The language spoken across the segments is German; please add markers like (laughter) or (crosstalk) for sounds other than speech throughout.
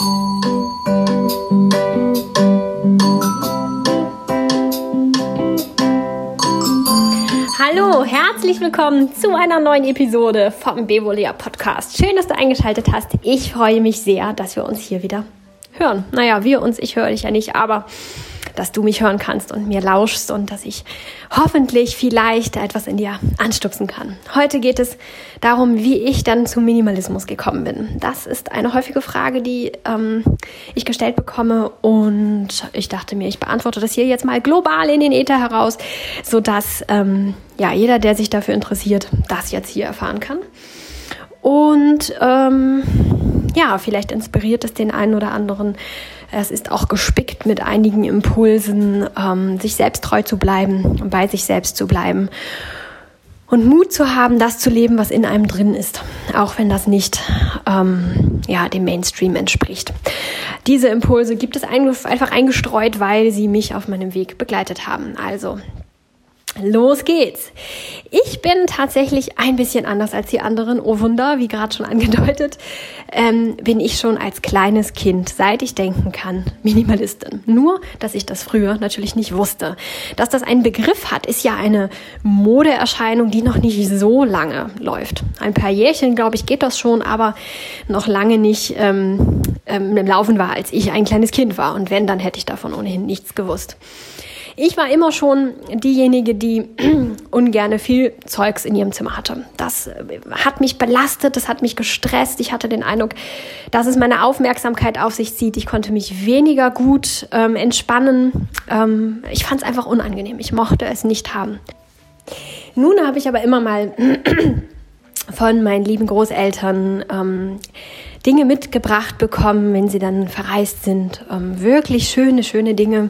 Hallo, herzlich willkommen zu einer neuen Episode vom Bevolia Podcast. Schön, dass du eingeschaltet hast. Ich freue mich sehr, dass wir uns hier wieder hören. Naja, wir uns, ich höre dich ja nicht, aber dass du mich hören kannst und mir lauschst und dass ich hoffentlich vielleicht etwas in dir anstupsen kann. Heute geht es darum, wie ich dann zum Minimalismus gekommen bin. Das ist eine häufige Frage, die ähm, ich gestellt bekomme und ich dachte mir, ich beantworte das hier jetzt mal global in den Äther heraus, sodass ähm, ja, jeder, der sich dafür interessiert, das jetzt hier erfahren kann. Und ähm, ja, vielleicht inspiriert es den einen oder anderen. Es ist auch gespickt mit einigen Impulsen, ähm, sich selbst treu zu bleiben, bei sich selbst zu bleiben und Mut zu haben, das zu leben, was in einem drin ist, auch wenn das nicht ähm, ja, dem Mainstream entspricht. Diese Impulse gibt es einfach eingestreut, weil sie mich auf meinem Weg begleitet haben. Also Los geht's. Ich bin tatsächlich ein bisschen anders als die anderen. Oh Wunder, wie gerade schon angedeutet, ähm, bin ich schon als kleines Kind, seit ich denken kann, Minimalistin. Nur, dass ich das früher natürlich nicht wusste. Dass das einen Begriff hat, ist ja eine Modeerscheinung, die noch nicht so lange läuft. Ein paar Jährchen, glaube ich, geht das schon, aber noch lange nicht ähm, ähm, im Laufen war, als ich ein kleines Kind war. Und wenn, dann hätte ich davon ohnehin nichts gewusst. Ich war immer schon diejenige, die (clears throat) ungerne viel Zeugs in ihrem Zimmer hatte. Das äh, hat mich belastet, das hat mich gestresst. Ich hatte den Eindruck, dass es meine Aufmerksamkeit auf sich zieht. Ich konnte mich weniger gut ähm, entspannen. Ähm, ich fand es einfach unangenehm. Ich mochte es nicht haben. Nun habe ich aber immer mal (clears throat) von meinen lieben Großeltern ähm, Dinge mitgebracht bekommen, wenn sie dann verreist sind. Ähm, wirklich schöne, schöne Dinge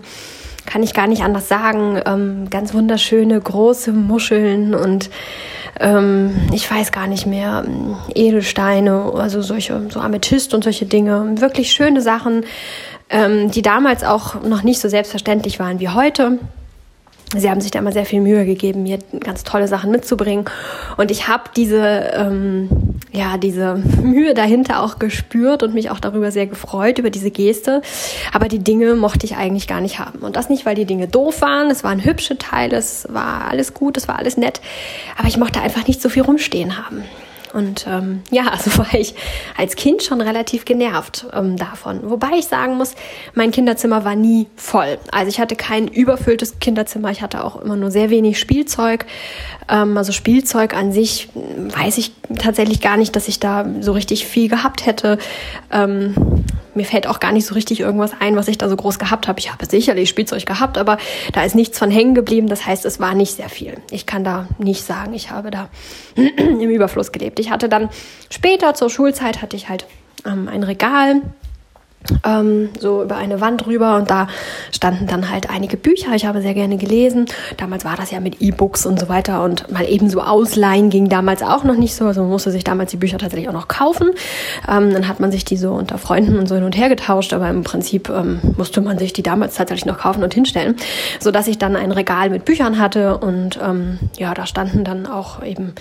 kann ich gar nicht anders sagen. Ähm, ganz wunderschöne große Muscheln und ähm, ich weiß gar nicht mehr, Edelsteine, also solche, so Amethyst und solche Dinge. Wirklich schöne Sachen, ähm, die damals auch noch nicht so selbstverständlich waren wie heute. Sie haben sich da immer sehr viel Mühe gegeben, mir ganz tolle Sachen mitzubringen. Und ich habe diese, ähm, ja, diese Mühe dahinter auch gespürt und mich auch darüber sehr gefreut, über diese Geste. Aber die Dinge mochte ich eigentlich gar nicht haben. Und das nicht, weil die Dinge doof waren. Es waren hübsche Teile, es war alles gut, es war alles nett. Aber ich mochte einfach nicht so viel rumstehen haben. Und ähm, ja, also (laughs) war ich als Kind schon relativ genervt ähm, davon. Wobei ich sagen muss, mein Kinderzimmer war nie voll. Also ich hatte kein überfülltes Kinderzimmer, ich hatte auch immer nur sehr wenig Spielzeug. Ähm, also Spielzeug an sich weiß ich tatsächlich gar nicht, dass ich da so richtig viel gehabt hätte. Ähm, mir fällt auch gar nicht so richtig irgendwas ein, was ich da so groß gehabt habe. Ich habe sicherlich Spielzeug gehabt, aber da ist nichts von hängen geblieben. Das heißt, es war nicht sehr viel. Ich kann da nicht sagen, ich habe da (clears throat) im Überfluss gelebt. Ich hatte dann später zur Schulzeit hatte ich halt ähm, ein Regal ähm, so über eine Wand rüber und da standen dann halt einige Bücher. Ich habe sehr gerne gelesen. Damals war das ja mit E-Books und so weiter und mal eben so ausleihen ging damals auch noch nicht so. Also man musste sich damals die Bücher tatsächlich auch noch kaufen. Ähm, dann hat man sich die so unter Freunden und so hin und her getauscht, aber im Prinzip ähm, musste man sich die damals tatsächlich noch kaufen und hinstellen, so dass ich dann ein Regal mit Büchern hatte und ähm, ja, da standen dann auch eben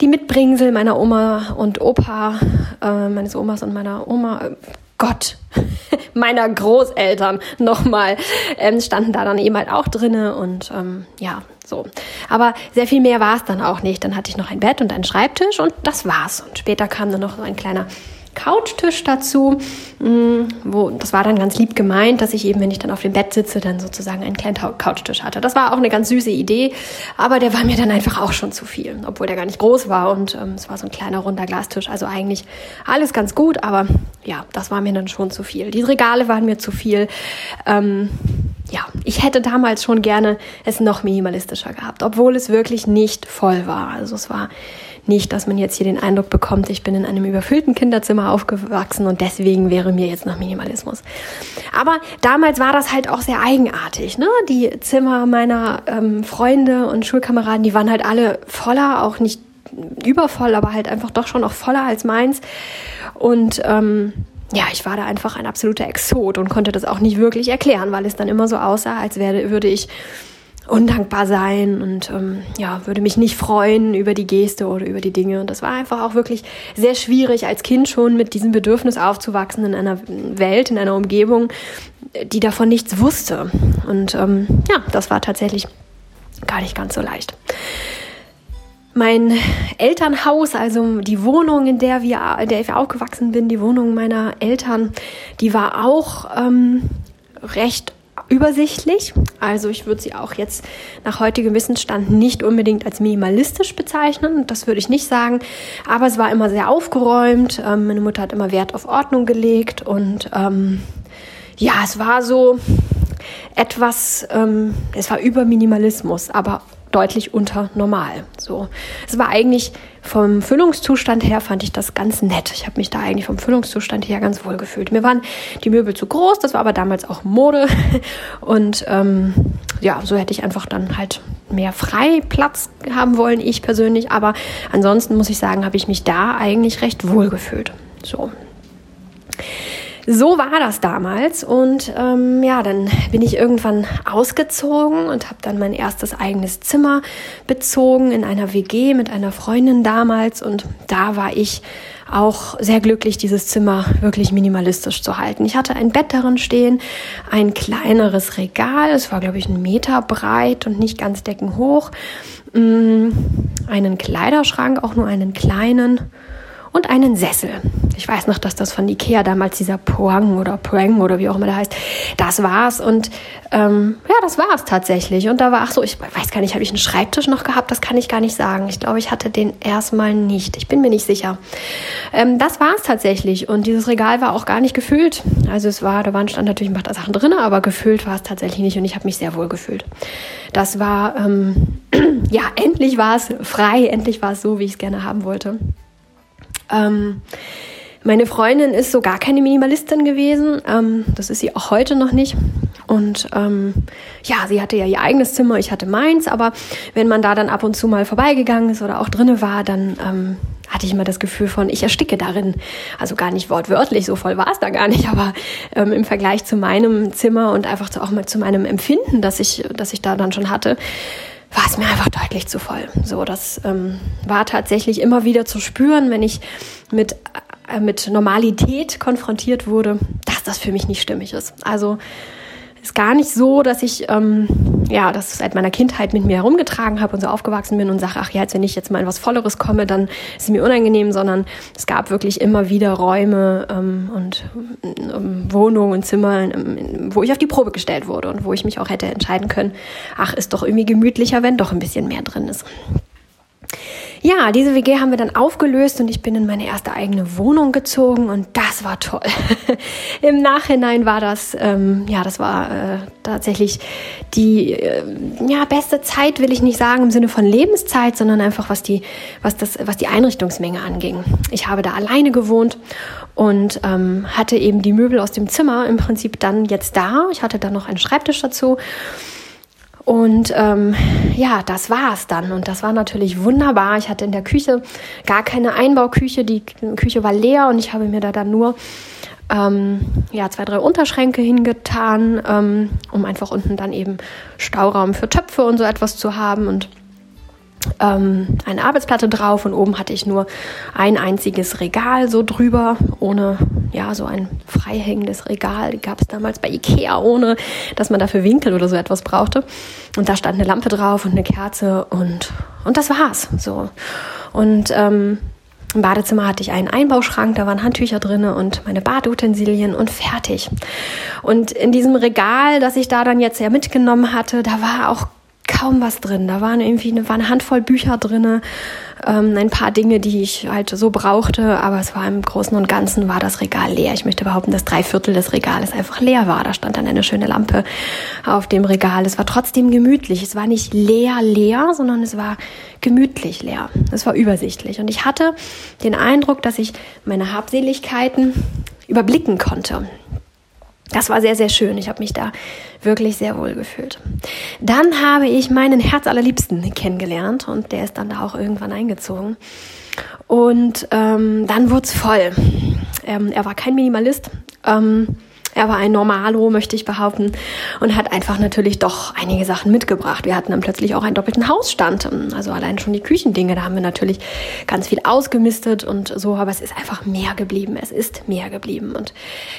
die Mitbringsel meiner Oma und Opa, äh, meines Omas und meiner Oma. Äh, Gott, (laughs) meiner Großeltern nochmal, ähm, standen da dann eben halt auch drinne und ähm, ja, so. Aber sehr viel mehr war es dann auch nicht. Dann hatte ich noch ein Bett und einen Schreibtisch und das war's. Und später kam dann noch so ein kleiner Couchtisch dazu. Mm, wo, das war dann ganz lieb gemeint, dass ich eben, wenn ich dann auf dem Bett sitze, dann sozusagen einen kleinen Couchtisch hatte. Das war auch eine ganz süße Idee, aber der war mir dann einfach auch schon zu viel, obwohl der gar nicht groß war und ähm, es war so ein kleiner runder Glastisch. Also eigentlich alles ganz gut, aber ja, das war mir dann schon zu viel. Die Regale waren mir zu viel. Ähm, ja, ich hätte damals schon gerne es noch minimalistischer gehabt, obwohl es wirklich nicht voll war. Also es war nicht, dass man jetzt hier den Eindruck bekommt, ich bin in einem überfüllten Kinderzimmer aufgewachsen und deswegen wäre mir jetzt nach Minimalismus. Aber damals war das halt auch sehr eigenartig. Ne? Die Zimmer meiner ähm, Freunde und Schulkameraden, die waren halt alle voller, auch nicht übervoll, aber halt einfach doch schon noch voller als meins. Und ähm, ja, ich war da einfach ein absoluter Exot und konnte das auch nicht wirklich erklären, weil es dann immer so aussah, als wäre, würde ich undankbar sein und ähm, ja, würde mich nicht freuen über die Geste oder über die Dinge. Und das war einfach auch wirklich sehr schwierig, als Kind schon mit diesem Bedürfnis aufzuwachsen in einer Welt, in einer Umgebung, die davon nichts wusste. Und ähm, ja, das war tatsächlich gar nicht ganz so leicht. Mein Elternhaus, also die Wohnung, in der wir, in der ich aufgewachsen bin, die Wohnung meiner Eltern, die war auch ähm, recht übersichtlich. Also ich würde sie auch jetzt nach heutigem Wissensstand nicht unbedingt als minimalistisch bezeichnen. Das würde ich nicht sagen. Aber es war immer sehr aufgeräumt. Ähm, meine Mutter hat immer Wert auf Ordnung gelegt und ähm, ja, es war so etwas, ähm, es war über Minimalismus, aber deutlich unter normal. So, es war eigentlich vom Füllungszustand her fand ich das ganz nett. Ich habe mich da eigentlich vom Füllungszustand her ganz wohl gefühlt. Mir waren die Möbel zu groß, das war aber damals auch Mode (laughs) und ähm, ja, so hätte ich einfach dann halt mehr Freiplatz haben wollen, ich persönlich. Aber ansonsten muss ich sagen, habe ich mich da eigentlich recht wohl gefühlt. So. So war das damals und ähm, ja, dann bin ich irgendwann ausgezogen und habe dann mein erstes eigenes Zimmer bezogen in einer WG mit einer Freundin damals und da war ich auch sehr glücklich, dieses Zimmer wirklich minimalistisch zu halten. Ich hatte ein Bett darin stehen, ein kleineres Regal, es war glaube ich einen Meter breit und nicht ganz deckenhoch, mm, einen Kleiderschrank, auch nur einen kleinen und einen Sessel. Ich weiß noch, dass das von Ikea damals dieser Poang oder Poang oder wie auch immer der heißt, das war's. Und ähm, ja, das war's tatsächlich. Und da war, ach so, ich weiß gar nicht, habe ich einen Schreibtisch noch gehabt? Das kann ich gar nicht sagen. Ich glaube, ich hatte den erstmal nicht. Ich bin mir nicht sicher. Ähm, das war's tatsächlich. Und dieses Regal war auch gar nicht gefüllt. Also es war, da waren stand natürlich ein paar Sachen drin, aber gefüllt war es tatsächlich nicht. Und ich habe mich sehr wohl gefühlt. Das war, ähm, (clears throat) ja, endlich war es frei. Endlich war es so, wie ich es gerne haben wollte. Ähm, meine Freundin ist so gar keine Minimalistin gewesen. Ähm, das ist sie auch heute noch nicht. Und ähm, ja, sie hatte ja ihr eigenes Zimmer, ich hatte meins. Aber wenn man da dann ab und zu mal vorbeigegangen ist oder auch drinne war, dann ähm, hatte ich immer das Gefühl von, ich ersticke darin. Also gar nicht wortwörtlich, so voll war es da gar nicht, (laughs) aber ähm, im Vergleich zu meinem Zimmer und einfach zu, auch mal zu meinem Empfinden, das ich, das ich da dann schon hatte, war es mir einfach deutlich zu voll. So, das ähm, war tatsächlich immer wieder zu spüren, wenn ich mit, äh, mit Normalität konfrontiert wurde, dass das für mich nicht stimmig ist. Also ist gar nicht so, dass ich ähm, ja das seit meiner Kindheit mit mir herumgetragen habe und so aufgewachsen bin und sage, ach ja, jetzt wenn ich jetzt mal in was Volleres komme, dann ist es mir unangenehm, sondern es gab wirklich immer wieder Räume ähm, und ähm, Wohnungen und Zimmer, ähm, wo ich auf die Probe gestellt wurde und wo ich mich auch hätte entscheiden können, ach, ist doch irgendwie gemütlicher, wenn doch ein bisschen mehr drin ist. Ja, diese WG haben wir dann aufgelöst und ich bin in meine erste eigene Wohnung gezogen und das war toll. (laughs) Im Nachhinein war das, ähm, ja, das war äh, tatsächlich die äh, ja, beste Zeit, will ich nicht sagen im Sinne von Lebenszeit, sondern einfach was die, was das, was die Einrichtungsmenge anging. Ich habe da alleine gewohnt und ähm, hatte eben die Möbel aus dem Zimmer im Prinzip dann jetzt da. Ich hatte dann noch einen Schreibtisch dazu und ähm, ja, das war's dann. Und das war natürlich wunderbar. Ich hatte in der Küche gar keine Einbauküche. Die Küche war leer und ich habe mir da dann nur ähm, ja, zwei, drei Unterschränke hingetan, ähm, um einfach unten dann eben Stauraum für Töpfe und so etwas zu haben. Und ähm, eine Arbeitsplatte drauf und oben hatte ich nur ein einziges Regal so drüber, ohne, ja, so ein freihängendes Regal. Die gab es damals bei Ikea, ohne dass man dafür Winkel oder so etwas brauchte. Und da stand eine Lampe drauf und eine Kerze und, und das war's. So. Und ähm, im Badezimmer hatte ich einen Einbauschrank, da waren Handtücher drin und meine Badutensilien und fertig. Und in diesem Regal, das ich da dann jetzt ja mitgenommen hatte, da war auch kaum was drin. Da waren irgendwie eine, war eine Handvoll Bücher drin, ähm, ein paar Dinge, die ich halt so brauchte, aber es war im Großen und Ganzen war das Regal leer. Ich möchte behaupten, dass drei Viertel des Regales einfach leer war. Da stand dann eine schöne Lampe auf dem Regal. Es war trotzdem gemütlich. Es war nicht leer leer, sondern es war gemütlich leer. Es war übersichtlich. Und ich hatte den Eindruck, dass ich meine Habseligkeiten überblicken konnte das war sehr, sehr schön. Ich habe mich da wirklich sehr wohl gefühlt. Dann habe ich meinen Herz allerliebsten kennengelernt und der ist dann da auch irgendwann eingezogen. Und ähm, dann wurde es voll. Ähm, er war kein Minimalist. Ähm, Er war ein Normalo, möchte ich behaupten, und hat einfach natürlich doch einige Sachen mitgebracht. Wir hatten dann plötzlich auch einen doppelten Hausstand, also allein schon die Küchendinge, da haben wir natürlich ganz viel ausgemistet und so, aber es ist einfach mehr geblieben. Es ist mehr geblieben. Und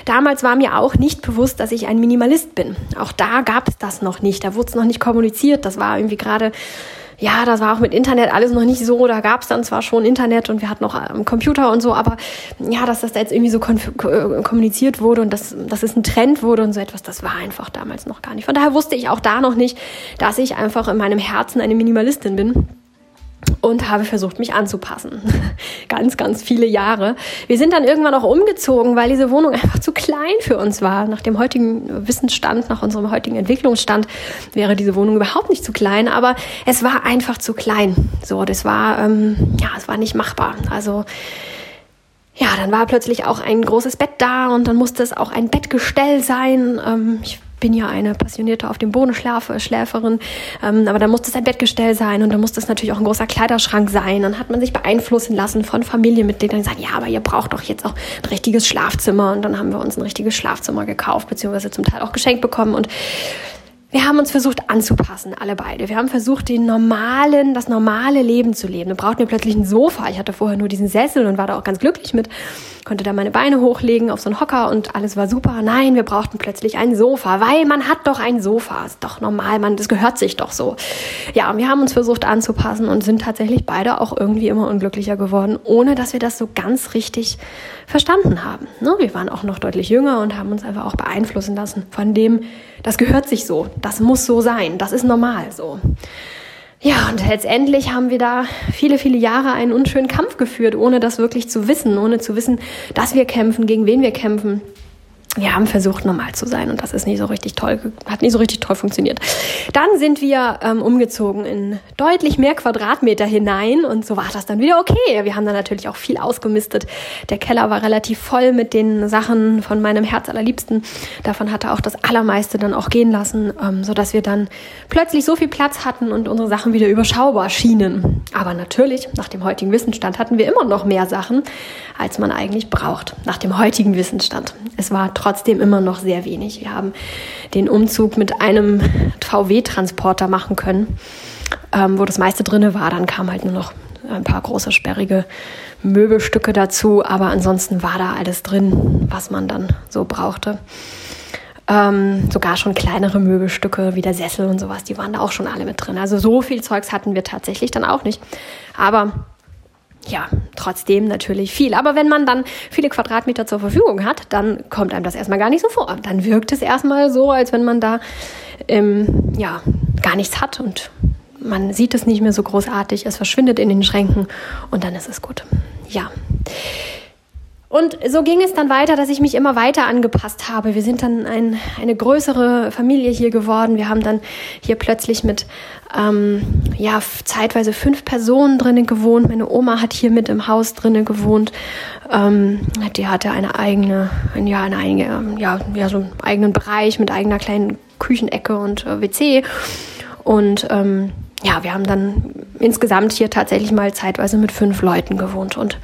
damals war mir auch nicht bewusst, dass ich ein Minimalist bin. Auch da gab es das noch nicht. Da wurde es noch nicht kommuniziert. Das war irgendwie gerade ja, das war auch mit Internet alles noch nicht so. Da gab es dann zwar schon Internet und wir hatten noch einen Computer und so, aber ja, dass das da jetzt irgendwie so äh, kommuniziert wurde und dass, dass es ein Trend wurde und so etwas, das war einfach damals noch gar nicht. Von daher wusste ich auch da noch nicht, dass ich einfach in meinem Herzen eine Minimalistin bin und habe versucht, mich anzupassen. (laughs) ganz, ganz viele Jahre. Wir sind dann irgendwann auch umgezogen, weil diese Wohnung einfach zu klein für uns war. Nach dem heutigen Wissensstand, nach unserem heutigen Entwicklungsstand wäre diese Wohnung überhaupt nicht zu klein, aber es war einfach zu klein. So, das war, ähm, ja, es war nicht machbar. Also, ja, dann war plötzlich auch ein großes Bett da und dann musste es auch ein Bettgestell sein. Ähm, ich bin ja eine passionierte auf dem Boden Schläferin, ähm, aber da musste es ein Bettgestell sein und da musste es natürlich auch ein großer Kleiderschrank sein. Dann hat man sich beeinflussen lassen von Familienmitgliedern, die sagen, ja, aber ihr braucht doch jetzt auch ein richtiges Schlafzimmer und dann haben wir uns ein richtiges Schlafzimmer gekauft, beziehungsweise zum Teil auch geschenkt bekommen und wir haben uns versucht anzupassen, alle beide. Wir haben versucht, den normalen, das normale Leben zu leben. Wir brauchten wir plötzlich ein Sofa. Ich hatte vorher nur diesen Sessel und war da auch ganz glücklich mit. Konnte da meine Beine hochlegen auf so einen Hocker und alles war super. Nein, wir brauchten plötzlich ein Sofa, weil man hat doch ein Sofa. Ist doch normal, man, das gehört sich doch so. Ja, und wir haben uns versucht anzupassen und sind tatsächlich beide auch irgendwie immer unglücklicher geworden, ohne dass wir das so ganz richtig verstanden haben. Ne? Wir waren auch noch deutlich jünger und haben uns einfach auch beeinflussen lassen von dem, das gehört sich so, das muss so sein, das ist normal so. Ja, und letztendlich haben wir da viele, viele Jahre einen unschönen Kampf geführt, ohne das wirklich zu wissen, ohne zu wissen, dass wir kämpfen, gegen wen wir kämpfen wir haben versucht, normal zu sein und das ist nicht so richtig toll, hat nicht so richtig toll funktioniert. Dann sind wir ähm, umgezogen in deutlich mehr Quadratmeter hinein und so war das dann wieder okay. Wir haben dann natürlich auch viel ausgemistet. Der Keller war relativ voll mit den Sachen von meinem Herz allerliebsten. Davon hatte auch das allermeiste dann auch gehen lassen, ähm, so dass wir dann plötzlich so viel Platz hatten und unsere Sachen wieder überschaubar schienen. Aber natürlich, nach dem heutigen Wissensstand hatten wir immer noch mehr Sachen, als man eigentlich braucht. Nach dem heutigen Wissensstand. Es war trotzdem trotzdem immer noch sehr wenig. Wir haben den Umzug mit einem VW-Transporter machen können, ähm, wo das meiste drin war. Dann kam halt nur noch ein paar große sperrige Möbelstücke dazu, aber ansonsten war da alles drin, was man dann so brauchte. Ähm, sogar schon kleinere Möbelstücke wie der Sessel und sowas, die waren da auch schon alle mit drin. Also so viel Zeugs hatten wir tatsächlich dann auch nicht. Aber ja, trotzdem natürlich viel. Aber wenn man dann viele Quadratmeter zur Verfügung hat, dann kommt einem das erstmal gar nicht so vor. Dann wirkt es erstmal so, als wenn man da ähm, ja, gar nichts hat und man sieht es nicht mehr so großartig, es verschwindet in den Schränken und dann ist es gut. Ja. Und so ging es dann weiter, dass ich mich immer weiter angepasst habe. Wir sind dann ein, eine größere Familie hier geworden. Wir haben dann hier plötzlich mit ähm, ja zeitweise fünf Personen drinnen gewohnt. Meine Oma hat hier mit im Haus drinnen gewohnt. Ähm, die hatte eine eigene, ja eine eigene, ja ja so einen eigenen Bereich mit eigener kleinen Küchenecke und äh, WC und ähm, ja, wir haben dann insgesamt hier tatsächlich mal zeitweise mit fünf Leuten gewohnt und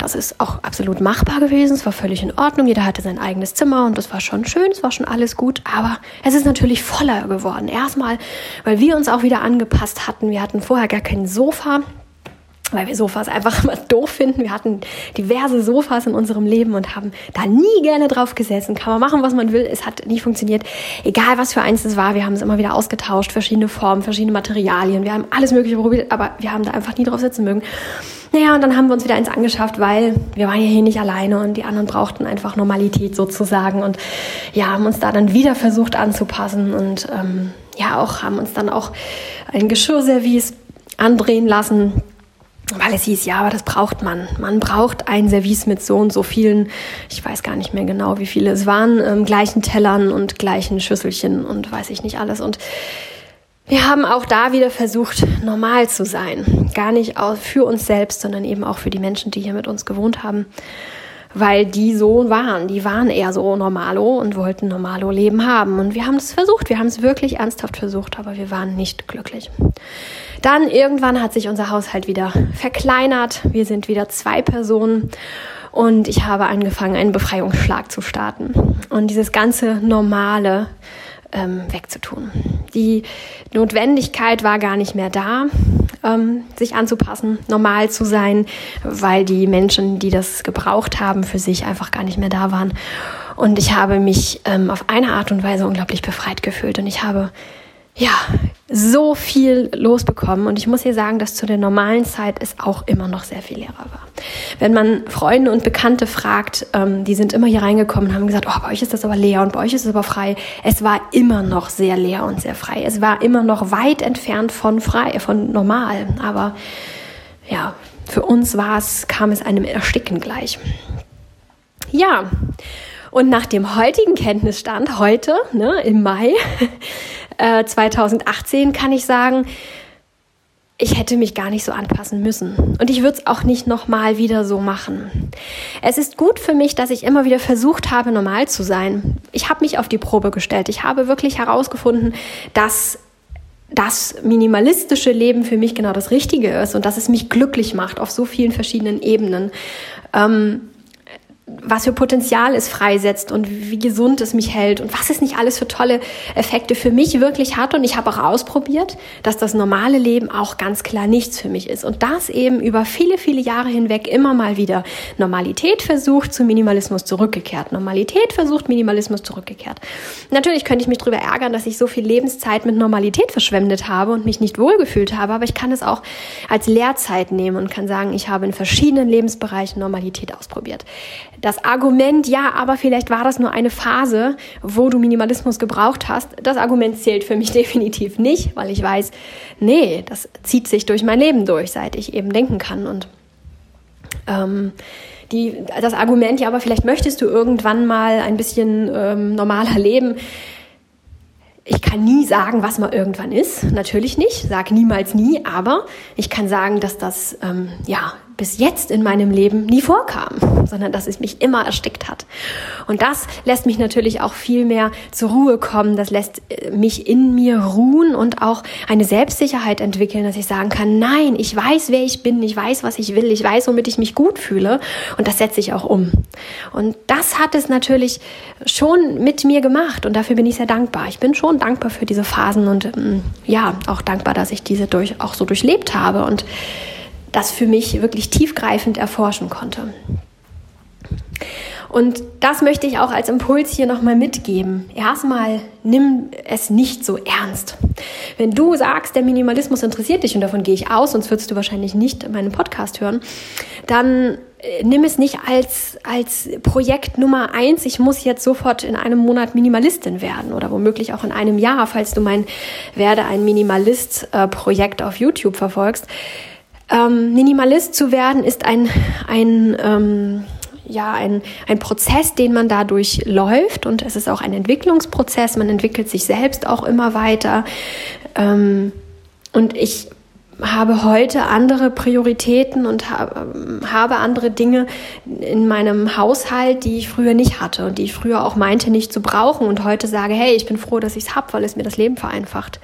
das ist auch absolut machbar gewesen. Es war völlig in Ordnung. Jeder hatte sein eigenes Zimmer und das war schon schön. Es war schon alles gut. Aber es ist natürlich voller geworden. Erstmal, weil wir uns auch wieder angepasst hatten. Wir hatten vorher gar kein Sofa weil wir Sofas einfach immer doof finden. Wir hatten diverse Sofas in unserem Leben und haben da nie gerne drauf gesessen. Kann man machen, was man will. Es hat nie funktioniert. Egal, was für eins es war, wir haben es immer wieder ausgetauscht. Verschiedene Formen, verschiedene Materialien. Wir haben alles Mögliche probiert, aber wir haben da einfach nie drauf sitzen mögen. Naja, und dann haben wir uns wieder eins angeschafft, weil wir waren ja hier nicht alleine und die anderen brauchten einfach Normalität sozusagen und ja, haben uns da dann wieder versucht anzupassen und ähm, ja, auch haben uns dann auch ein Geschirrservice andrehen lassen, weil es hieß, ja, aber das braucht man. Man braucht ein Service mit so und so vielen, ich weiß gar nicht mehr genau, wie viele es waren, ähm, gleichen Tellern und gleichen Schüsselchen und weiß ich nicht alles. Und wir haben auch da wieder versucht, normal zu sein. Gar nicht für uns selbst, sondern eben auch für die Menschen, die hier mit uns gewohnt haben. Weil die so waren. Die waren eher so normalo und wollten normalo Leben haben. Und wir haben es versucht. Wir haben es wirklich ernsthaft versucht, aber wir waren nicht glücklich. Dann irgendwann hat sich unser Haushalt wieder verkleinert. Wir sind wieder zwei Personen. Und ich habe angefangen, einen Befreiungsschlag zu starten. Und dieses ganze normale ähm, wegzutun. Die Notwendigkeit war gar nicht mehr da, ähm, sich anzupassen, normal zu sein, weil die Menschen, die das gebraucht haben, für sich einfach gar nicht mehr da waren. Und ich habe mich ähm, auf eine Art und Weise unglaublich befreit gefühlt. Und ich habe ja, so viel losbekommen. Und ich muss hier sagen, dass zu der normalen Zeit es auch immer noch sehr viel leerer war. Wenn man Freunde und Bekannte fragt, ähm, die sind immer hier reingekommen und haben gesagt, oh, bei euch ist das aber leer und bei euch ist es aber frei. Es war immer noch sehr leer und sehr frei. Es war immer noch weit entfernt von frei, von normal. Aber ja, für uns war es, kam es einem Ersticken gleich. Ja, und nach dem heutigen Kenntnisstand, heute, ne, im Mai (laughs) äh, 2018, kann ich sagen, ich hätte mich gar nicht so anpassen müssen. Und ich würde es auch nicht nochmal wieder so machen. Es ist gut für mich, dass ich immer wieder versucht habe, normal zu sein. Ich habe mich auf die Probe gestellt. Ich habe wirklich herausgefunden, dass das minimalistische Leben für mich genau das Richtige ist und dass es mich glücklich macht auf so vielen verschiedenen Ebenen. Ähm, was für Potenzial es freisetzt und wie gesund es mich hält und was es nicht alles für tolle Effekte für mich wirklich hat. Und ich habe auch ausprobiert, dass das normale Leben auch ganz klar nichts für mich ist. Und das eben über viele, viele Jahre hinweg immer mal wieder. Normalität versucht, zu Minimalismus zurückgekehrt. Normalität versucht, Minimalismus zurückgekehrt. Natürlich könnte ich mich darüber ärgern, dass ich so viel Lebenszeit mit Normalität verschwendet habe und mich nicht wohlgefühlt habe, aber ich kann es auch als Lehrzeit nehmen und kann sagen, ich habe in verschiedenen Lebensbereichen Normalität ausprobiert das Argument, ja, aber vielleicht war das nur eine Phase, wo du Minimalismus gebraucht hast, das Argument zählt für mich (laughs) definitiv nicht, weil ich weiß, nee, das zieht sich durch mein Leben durch, seit ich eben denken kann. Und ähm, die, das Argument, ja, aber vielleicht möchtest du irgendwann mal ein bisschen ähm, normaler leben. Ich kann nie sagen, was mal irgendwann ist. Natürlich nicht. Sag niemals nie. Aber ich kann sagen, dass das ähm, ja bis jetzt in meinem Leben nie vorkam, sondern dass es mich immer erstickt hat. Und das lässt mich natürlich auch viel mehr zur Ruhe kommen. Das lässt äh, mich in mir ruhen und auch eine Selbstsicherheit entwickeln, dass ich sagen kann, nein, ich weiß, wer ich bin, ich weiß, was ich will, ich weiß, womit ich mich gut fühle und das setze ich auch um. Und das hat es natürlich schon mit mir gemacht und dafür bin ich sehr dankbar. Ich bin schon dankbar für diese Phasen und ähm, ja, auch dankbar, dass ich diese durch, auch so durchlebt habe und das für mich wirklich tiefgreifend erforschen konnte. Und das möchte ich auch als Impuls hier nochmal mitgeben. Erstmal nimm es nicht so ernst. Wenn du sagst, der Minimalismus interessiert dich und davon gehe ich aus, sonst würdest du wahrscheinlich nicht meinen Podcast hören, dann äh, nimm es nicht als, als Projekt Nummer eins. Ich muss jetzt sofort in einem Monat Minimalistin werden oder womöglich auch in einem Jahr, falls du mein Werde ein Minimalist äh, auf YouTube verfolgst. Ähm, Minimalist zu werden ist ein, ein, ähm, ja, ein, ein Prozess, den man dadurch läuft und es ist auch ein Entwicklungsprozess. Man entwickelt sich selbst auch immer weiter. Ähm, und ich habe heute andere Prioritäten und habe andere Dinge in meinem Haushalt, die ich früher nicht hatte und die ich früher auch meinte nicht zu brauchen und heute sage, hey, ich bin froh, dass ich es habe, weil es mir das Leben vereinfacht.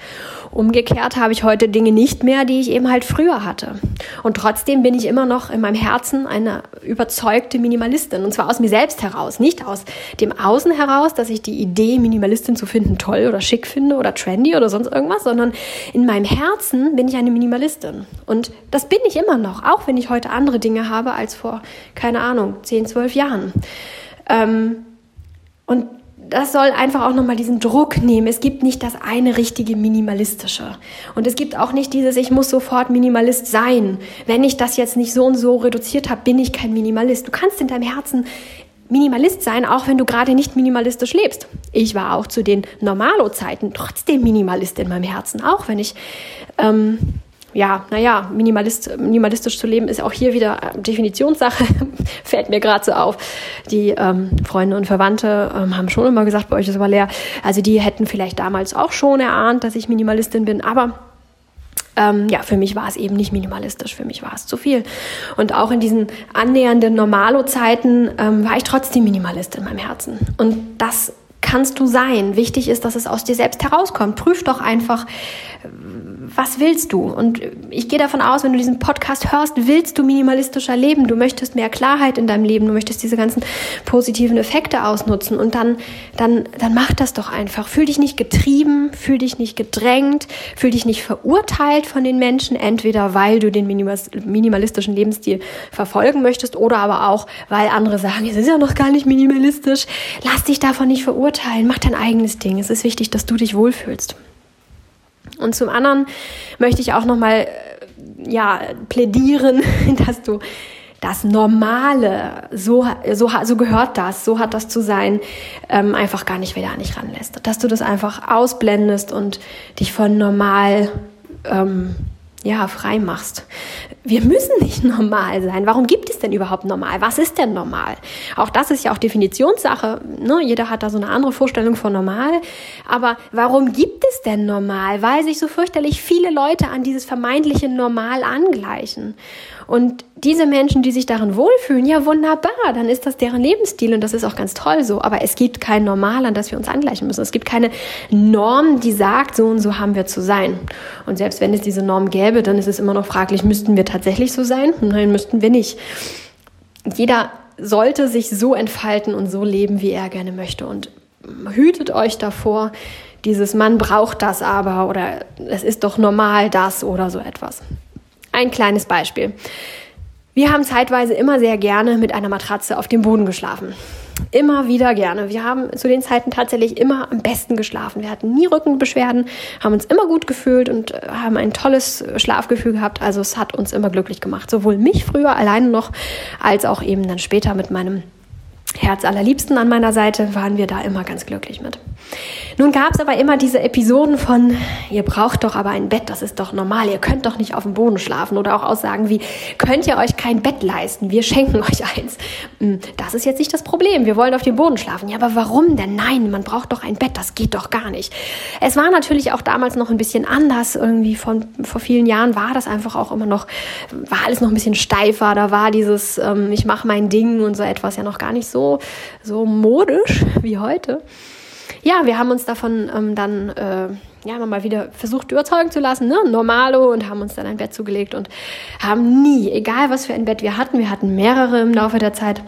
Umgekehrt habe ich heute Dinge nicht mehr, die ich eben halt früher hatte. Und trotzdem bin ich immer noch in meinem Herzen eine überzeugte Minimalistin. Und zwar aus mir selbst heraus, nicht aus dem Außen heraus, dass ich die Idee, Minimalistin zu finden, toll oder schick finde oder trendy oder sonst irgendwas, sondern in meinem Herzen bin ich eine Minimalistin. Und das bin ich immer noch, auch wenn ich heute andere Dinge habe als vor, keine Ahnung, 10, 12 Jahren. Ähm, und das soll einfach auch nochmal diesen Druck nehmen. Es gibt nicht das eine richtige minimalistische. Und es gibt auch nicht dieses, ich muss sofort Minimalist sein. Wenn ich das jetzt nicht so und so reduziert habe, bin ich kein Minimalist. Du kannst in deinem Herzen Minimalist sein, auch wenn du gerade nicht minimalistisch lebst. Ich war auch zu den Normalo-Zeiten trotzdem Minimalist in meinem Herzen, auch wenn ich ähm, ja, naja, Minimalist, minimalistisch zu leben ist auch hier wieder Definitionssache, (laughs) fällt mir gerade so auf. Die ähm, Freunde und Verwandte ähm, haben schon immer gesagt, bei euch ist aber leer. Also die hätten vielleicht damals auch schon erahnt, dass ich Minimalistin bin, aber ähm, ja, für mich war es eben nicht minimalistisch, für mich war es zu viel. Und auch in diesen annähernden Normalo-Zeiten ähm, war ich trotzdem Minimalist in meinem Herzen. Und das kannst du sein. Wichtig ist, dass es aus dir selbst herauskommt. Prüf doch einfach, was willst du? Und ich gehe davon aus, wenn du diesen Podcast hörst, willst du minimalistischer leben. Du möchtest mehr Klarheit in deinem Leben. Du möchtest diese ganzen positiven Effekte ausnutzen. Und dann, dann, dann mach das doch einfach. Fühl dich nicht getrieben, fühl dich nicht gedrängt, fühl dich nicht verurteilt von den Menschen. Entweder weil du den minimalistischen Lebensstil verfolgen möchtest oder aber auch, weil andere sagen, es ist ja noch gar nicht minimalistisch. Lass dich davon nicht verurteilen. Mach dein eigenes Ding. Es ist wichtig, dass du dich wohlfühlst. Und zum anderen möchte ich auch nochmal äh, ja, plädieren, (laughs) dass du das Normale, so, so, so gehört das, so hat das zu sein, ähm, einfach gar nicht wieder an dich ranlässt. Dass du das einfach ausblendest und dich von normal ähm, ja, frei machst. Wir müssen nicht (laughs) normal sein. Warum gibt es denn überhaupt normal? Was ist denn normal? Auch das ist ja auch Definitionssache. Ne? Jeder hat da so eine andere Vorstellung von normal. Aber warum gibt es denn normal? Weil sich so fürchterlich viele Leute an dieses vermeintliche Normal angleichen. Und diese Menschen, die sich darin wohlfühlen, ja wunderbar, dann ist das deren Lebensstil und das ist auch ganz toll so. Aber es gibt kein Normal, an das wir uns angleichen müssen. Es gibt keine Norm, die sagt, so und so haben wir zu sein. Und selbst wenn es diese Norm gäbe, dann ist es immer noch fraglich, müssten wir tatsächlich so sein? Nein, müssten wir nicht. Jeder sollte sich so entfalten und so leben, wie er gerne möchte. Und hütet euch davor, dieses Mann braucht das aber oder es ist doch normal das oder so etwas. Ein kleines Beispiel. Wir haben zeitweise immer sehr gerne mit einer Matratze auf dem Boden geschlafen. Immer wieder gerne. Wir haben zu den Zeiten tatsächlich immer am besten geschlafen. Wir hatten nie Rückenbeschwerden, haben uns immer gut gefühlt und äh, haben ein tolles Schlafgefühl gehabt. Also es hat uns immer glücklich gemacht. Sowohl mich früher alleine noch, als auch eben dann später mit meinem Herz allerliebsten an meiner Seite, waren wir da immer ganz glücklich mit. Nun gab es aber immer diese Episoden von, ihr braucht doch aber ein Bett, das ist doch normal, ihr könnt doch nicht auf dem Boden schlafen oder auch Aussagen wie, könnt ihr euch kein Bett leisten, wir schenken (laughs) euch eins. Hm, das ist jetzt nicht das Problem, wir wollen auf dem Boden schlafen. Ja, aber warum denn? Nein, man braucht doch ein Bett, das geht doch gar nicht. Es war natürlich auch damals noch ein bisschen anders, irgendwie von, vor vielen Jahren war das einfach auch immer noch, war alles noch ein bisschen steifer, da war dieses, ähm, ich mache mein Ding und so etwas ja noch gar nicht so, so modisch wie heute ja, wir haben uns davon ähm, dann äh, ja mal wieder versucht überzeugen zu lassen, ne? Normalo und haben uns dann ein Bett zugelegt und haben nie, egal was für ein Bett wir hatten, wir hatten mehrere im Laufe der Zeit,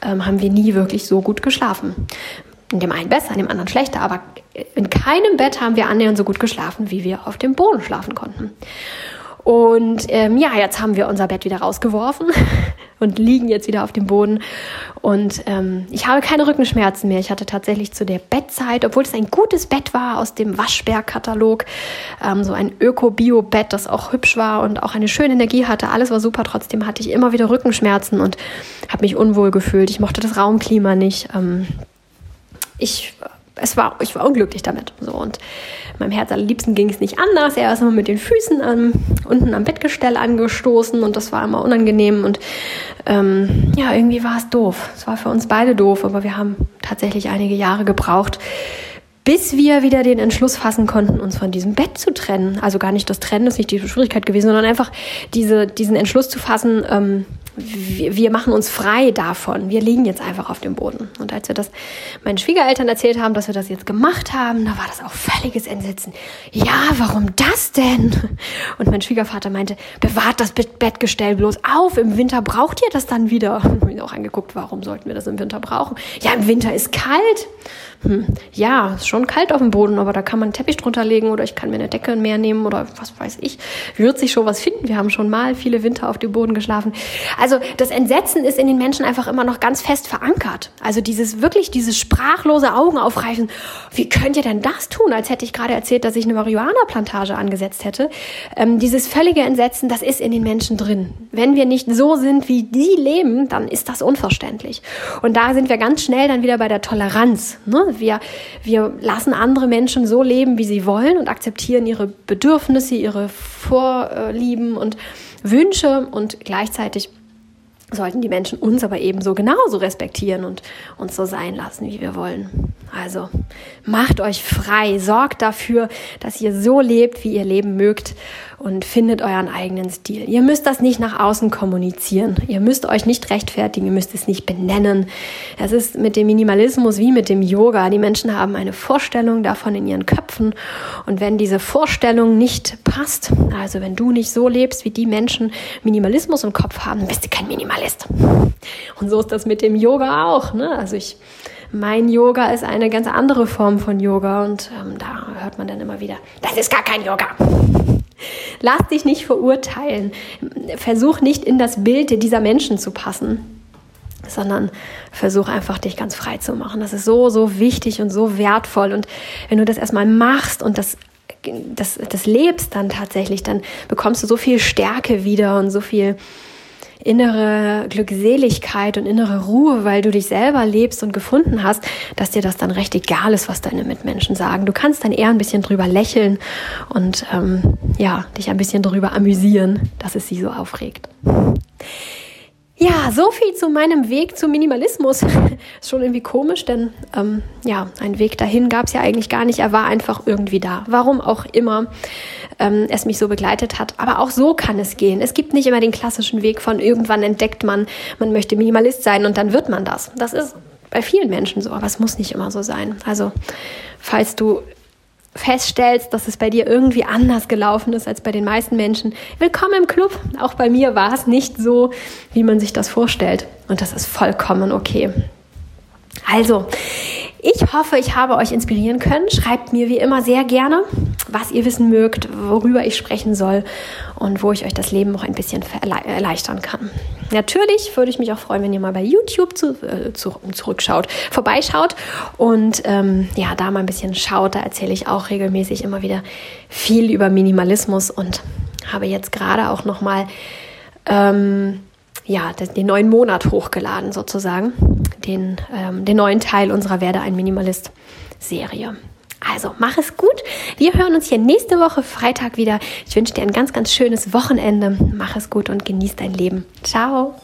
ähm, haben wir nie wirklich so gut geschlafen. In dem einen besser, in dem anderen schlechter, aber in keinem Bett haben wir annähernd so gut geschlafen, wie wir auf dem Boden schlafen konnten. Und ähm, ja, jetzt haben wir unser Bett wieder rausgeworfen (laughs) und liegen jetzt wieder auf dem Boden. Und ähm, ich habe keine Rückenschmerzen mehr. Ich hatte tatsächlich zu der Bettzeit, obwohl es ein gutes Bett war aus dem Waschberg-Katalog, ähm, so ein Öko-Bio-Bett, das auch hübsch war und auch eine schöne Energie hatte. Alles war super. Trotzdem hatte ich immer wieder Rückenschmerzen und habe mich unwohl gefühlt. Ich mochte das Raumklima nicht. Ähm, ich es war, ich war unglücklich damit. So, und meinem Herz allerliebsten ging es nicht anders. Er ist immer mit den Füßen ähm, unten am Bettgestell angestoßen und das war immer unangenehm. Und ähm, ja, irgendwie war es doof. Es war für uns beide doof, aber wir haben tatsächlich einige Jahre gebraucht, bis wir wieder den Entschluss fassen konnten, uns von diesem Bett zu trennen. Also gar nicht das Trennen ist nicht die Schwierigkeit gewesen, sondern einfach diese, diesen Entschluss zu fassen, ähm, wir, wir machen uns frei davon. Wir liegen jetzt einfach auf dem Boden. Und als wir das meinen Schwiegereltern erzählt haben, dass wir das jetzt gemacht haben, da war das auch völliges Entsetzen. Ja, warum das denn? Und mein Schwiegervater meinte, bewahrt das Bettgestell bloß auf. Im Winter braucht ihr das dann wieder. (laughs) Und ich ihn auch angeguckt, warum sollten wir das im Winter brauchen? Ja, im Winter ist kalt. Hm, ja, ist schon kalt auf dem Boden, aber da kann man einen Teppich drunter legen oder ich kann mir eine Decke mehr nehmen oder was weiß ich. Wird sich schon was finden. Wir haben schon mal viele Winter auf dem Boden geschlafen. Also das Entsetzen ist in den Menschen einfach immer noch ganz fest verankert. Also dieses wirklich, dieses sprachlose Augen aufreißen. Wie könnt ihr denn das tun? Als hätte ich gerade erzählt, dass ich eine Marihuana-Plantage angesetzt hätte. Ähm, dieses völlige Entsetzen, das ist in den Menschen drin. Wenn wir nicht so sind, wie die leben, dann ist das unverständlich. Und da sind wir ganz schnell dann wieder bei der Toleranz. Ne? Wir, wir lassen andere Menschen so leben, wie sie wollen und akzeptieren ihre Bedürfnisse, ihre Vorlieben und Wünsche und gleichzeitig sollten die Menschen uns aber ebenso genauso respektieren und uns so sein lassen, wie wir wollen. Also macht euch frei, sorgt dafür, dass ihr so lebt, wie ihr leben mögt und findet euren eigenen Stil. Ihr müsst das nicht nach außen kommunizieren. Ihr müsst euch nicht rechtfertigen, ihr müsst es nicht benennen. Es ist mit dem Minimalismus wie mit dem Yoga. Die Menschen haben eine Vorstellung davon in ihren Köpfen und wenn diese Vorstellung nicht passt, also wenn du nicht so lebst, wie die Menschen Minimalismus im Kopf haben, bist du kein Minimalist. Und so ist das mit dem Yoga auch. Ne? Also ich mein Yoga ist eine ganz andere Form von Yoga und ähm, da hört man dann immer wieder, das ist gar kein Yoga. Lass dich nicht verurteilen. Versuch nicht in das Bild dieser Menschen zu passen, sondern versuch einfach dich ganz frei zu machen. Das ist so, so wichtig und so wertvoll. Und wenn du das erstmal machst und das das, das lebst dann tatsächlich, dann bekommst du so viel Stärke wieder und so viel innere Glückseligkeit und innere Ruhe, weil du dich selber lebst und gefunden hast, dass dir das dann recht egal ist, was deine Mitmenschen sagen. Du kannst dann eher ein bisschen drüber lächeln und ähm, ja, dich ein bisschen drüber amüsieren, dass es sie so aufregt. Ja, so viel zu meinem Weg zum Minimalismus. (laughs) ist schon irgendwie komisch, denn ähm, ja, ein Weg dahin gab es ja eigentlich gar nicht. Er war einfach irgendwie da. Warum auch immer ähm, es mich so begleitet hat. Aber auch so kann es gehen. Es gibt nicht immer den klassischen Weg von irgendwann entdeckt man, man möchte Minimalist sein und dann wird man das. Das ist bei vielen Menschen so, aber es muss nicht immer so sein. Also, falls du feststellst, dass es bei dir irgendwie anders gelaufen ist als bei den meisten Menschen, willkommen im Club. Auch bei mir war es nicht so, wie man sich das vorstellt. Und das ist vollkommen okay. Also, ich hoffe, ich habe euch inspirieren können. Schreibt mir wie immer sehr gerne, was ihr wissen mögt, worüber ich sprechen soll und wo ich euch das Leben noch ein bisschen erleichtern kann. Natürlich würde ich mich auch freuen, wenn ihr mal bei YouTube zu, äh, zu, zurückschaut, vorbeischaut und ähm, ja, da mal ein bisschen schaut. Da erzähle ich auch regelmäßig immer wieder viel über Minimalismus und habe jetzt gerade auch noch mal ähm, ja, den neuen Monat hochgeladen sozusagen, den, ähm, den neuen Teil unserer Werde ein Minimalist Serie. Also mach es gut. Wir hören uns hier nächste Woche Freitag wieder. Ich wünsche dir ein ganz, ganz schönes Wochenende. Mach es gut und genieß dein Leben. Ciao.